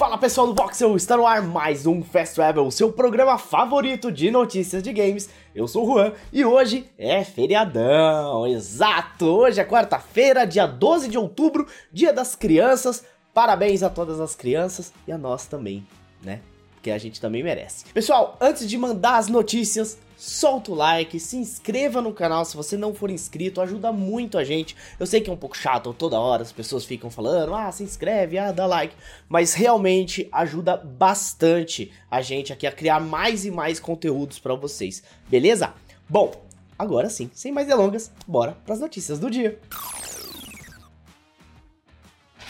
Fala pessoal do Voxel, está no ar mais um Fast Travel, seu programa favorito de notícias de games. Eu sou o Juan e hoje é feriadão, exato! Hoje é quarta-feira, dia 12 de outubro, dia das crianças. Parabéns a todas as crianças e a nós também, né? Porque a gente também merece. Pessoal, antes de mandar as notícias, solta o like, se inscreva no canal se você não for inscrito, ajuda muito a gente. Eu sei que é um pouco chato toda hora, as pessoas ficam falando, ah, se inscreve, ah, dá like, mas realmente ajuda bastante a gente aqui a criar mais e mais conteúdos para vocês, beleza? Bom, agora sim, sem mais delongas, bora para as notícias do dia.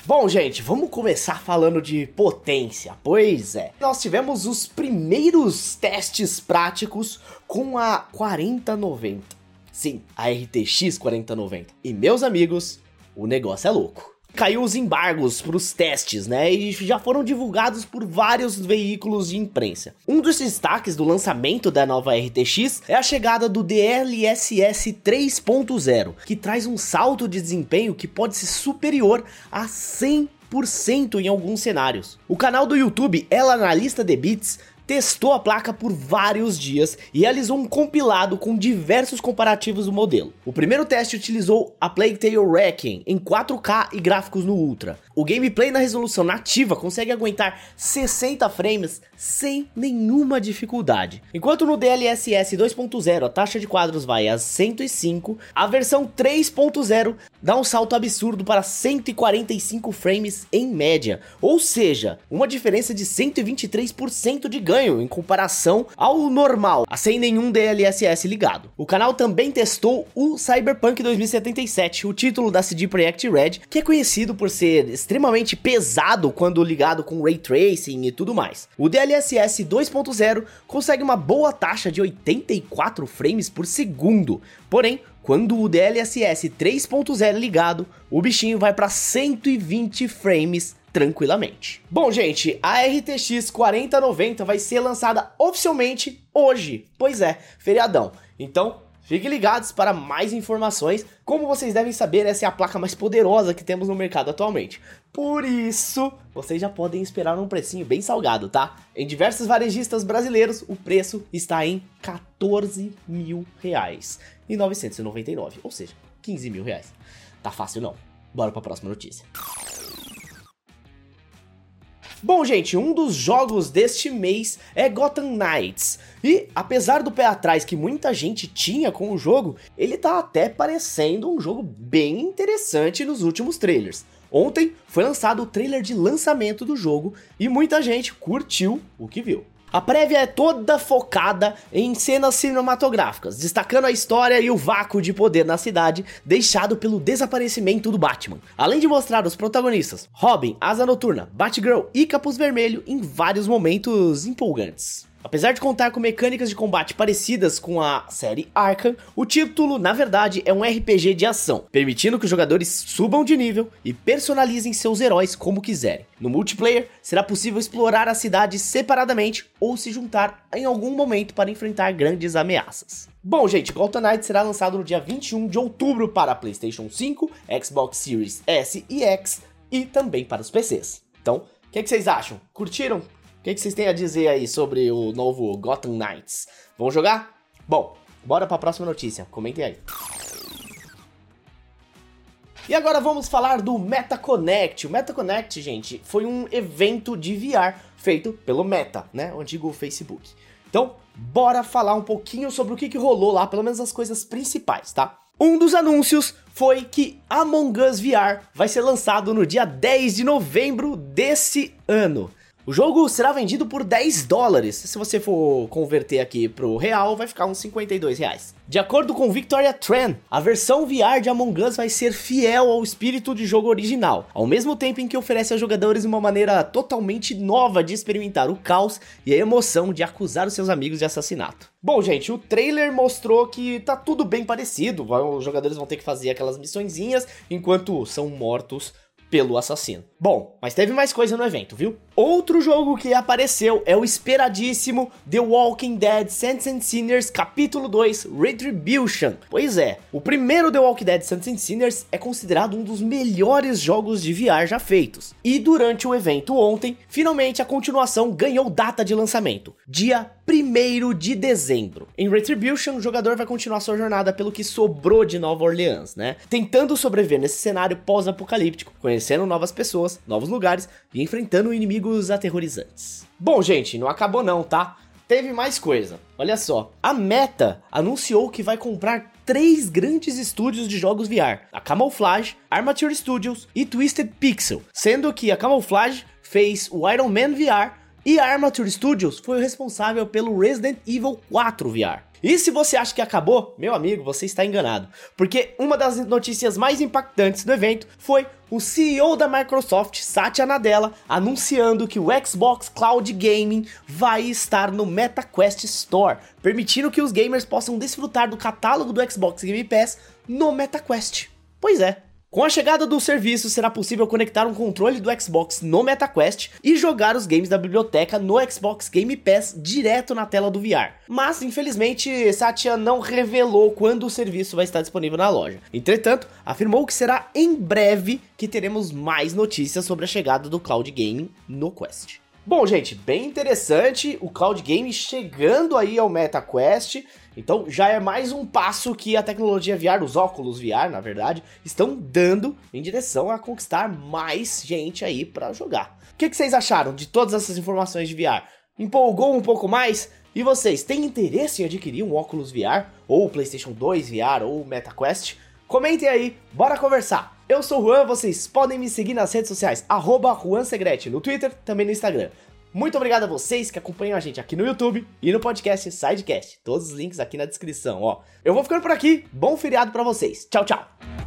Bom, gente, vamos começar falando de potência. Pois é, nós tivemos os primeiros testes práticos com a 4090. Sim, a RTX 4090. E meus amigos, o negócio é louco caiu os embargos para os testes, né? E já foram divulgados por vários veículos de imprensa. Um dos destaques do lançamento da nova RTX é a chegada do DLSS 3.0, que traz um salto de desempenho que pode ser superior a 100% em alguns cenários. O canal do YouTube Ela Analista de Bits testou a placa por vários dias e realizou um compilado com diversos comparativos do modelo. O primeiro teste utilizou a Plague Tale Wrecking em 4K e gráficos no Ultra. O gameplay na resolução nativa consegue aguentar 60 frames sem nenhuma dificuldade. Enquanto no DLSS 2.0 a taxa de quadros vai a 105, a versão 3.0 dá um salto absurdo para 145 frames em média, ou seja, uma diferença de 123% de ganho em comparação ao normal, sem nenhum DLSS ligado. O canal também testou o Cyberpunk 2077, o título da CD Projekt Red, que é conhecido por ser extremamente pesado quando ligado com ray tracing e tudo mais. O DLSS 2.0 consegue uma boa taxa de 84 frames por segundo, porém quando o DLSS 3.0 é ligado, o bichinho vai para 120 frames tranquilamente. Bom, gente, a RTX 4090 vai ser lançada oficialmente hoje. Pois é, feriadão. Então, Fiquem ligados para mais informações. Como vocês devem saber, essa é a placa mais poderosa que temos no mercado atualmente. Por isso, vocês já podem esperar um precinho bem salgado, tá? Em diversos varejistas brasileiros, o preço está em 14 mil reais e 999, ou seja, 15 mil reais. Tá fácil não. Bora para a próxima notícia. Bom, gente, um dos jogos deste mês é Gotham Knights. E apesar do pé atrás que muita gente tinha com o jogo, ele tá até parecendo um jogo bem interessante nos últimos trailers. Ontem foi lançado o trailer de lançamento do jogo e muita gente curtiu o que viu. A prévia é toda focada em cenas cinematográficas, destacando a história e o vácuo de poder na cidade deixado pelo desaparecimento do Batman. Além de mostrar os protagonistas Robin, Asa Noturna, Batgirl e Capuz Vermelho em vários momentos empolgantes. Apesar de contar com mecânicas de combate parecidas com a série Arkham, o título, na verdade, é um RPG de ação, permitindo que os jogadores subam de nível e personalizem seus heróis como quiserem. No multiplayer, será possível explorar a cidade separadamente ou se juntar em algum momento para enfrentar grandes ameaças. Bom, gente, Gotham Knight será lançado no dia 21 de outubro para PlayStation 5, Xbox Series S e X e também para os PCs. Então, o que, que vocês acham? Curtiram? O que, que vocês têm a dizer aí sobre o novo Gotham Knights? Vamos jogar? Bom, bora para a próxima notícia. Comentem aí. E agora vamos falar do MetaConnect. O MetaConnect, gente, foi um evento de VR feito pelo Meta, né? O antigo Facebook. Então, bora falar um pouquinho sobre o que, que rolou lá, pelo menos as coisas principais, tá? Um dos anúncios foi que Among Us VR vai ser lançado no dia 10 de novembro desse ano. O jogo será vendido por 10 dólares. Se você for converter aqui pro real, vai ficar uns 52 reais. De acordo com Victoria Tran, a versão VR de Among Us vai ser fiel ao espírito de jogo original, ao mesmo tempo em que oferece aos jogadores uma maneira totalmente nova de experimentar o caos e a emoção de acusar os seus amigos de assassinato. Bom, gente, o trailer mostrou que tá tudo bem parecido. Os jogadores vão ter que fazer aquelas missõezinhas enquanto são mortos pelo assassino. Bom, mas teve mais coisa no evento, viu? Outro jogo que apareceu é o esperadíssimo The Walking Dead Saints and Sinners Capítulo 2 Retribution. Pois é, o primeiro The Walking Dead Saints and Sinners é considerado um dos melhores jogos de VR já feitos. E durante o evento ontem, finalmente a continuação ganhou data de lançamento, dia 1 de dezembro. Em Retribution, o jogador vai continuar sua jornada pelo que sobrou de Nova Orleans, né? Tentando sobreviver nesse cenário pós-apocalíptico, conhecendo novas pessoas, novos lugares e enfrentando inimigos aterrorizantes. Bom, gente, não acabou não, tá? Teve mais coisa. Olha só, a Meta anunciou que vai comprar três grandes estúdios de jogos VR: a Camouflage, Armature Studios e Twisted Pixel, sendo que a Camouflage fez o Iron Man VR e a Armature Studios foi o responsável pelo Resident Evil 4 VR. E se você acha que acabou, meu amigo, você está enganado. Porque uma das notícias mais impactantes do evento foi o CEO da Microsoft, Satya Nadella, anunciando que o Xbox Cloud Gaming vai estar no MetaQuest Store, permitindo que os gamers possam desfrutar do catálogo do Xbox Game Pass no MetaQuest. Pois é, com a chegada do serviço, será possível conectar um controle do Xbox no MetaQuest e jogar os games da biblioteca no Xbox Game Pass direto na tela do VR. Mas, infelizmente, Satya não revelou quando o serviço vai estar disponível na loja. Entretanto, afirmou que será em breve que teremos mais notícias sobre a chegada do cloud gaming no Quest. Bom, gente, bem interessante o cloud game chegando aí ao MetaQuest. Então já é mais um passo que a tecnologia VR, os óculos VR, na verdade, estão dando em direção a conquistar mais gente aí para jogar. O que, que vocês acharam de todas essas informações de VR? Empolgou um pouco mais? E vocês, têm interesse em adquirir um óculos VR? Ou PlayStation 2 VR ou MetaQuest? Comentem aí, bora conversar! Eu sou o Juan, vocês podem me seguir nas redes sociais, arroba no Twitter, também no Instagram. Muito obrigado a vocês que acompanham a gente aqui no YouTube e no podcast Sidecast. Todos os links aqui na descrição, ó. Eu vou ficando por aqui. Bom feriado para vocês. Tchau, tchau.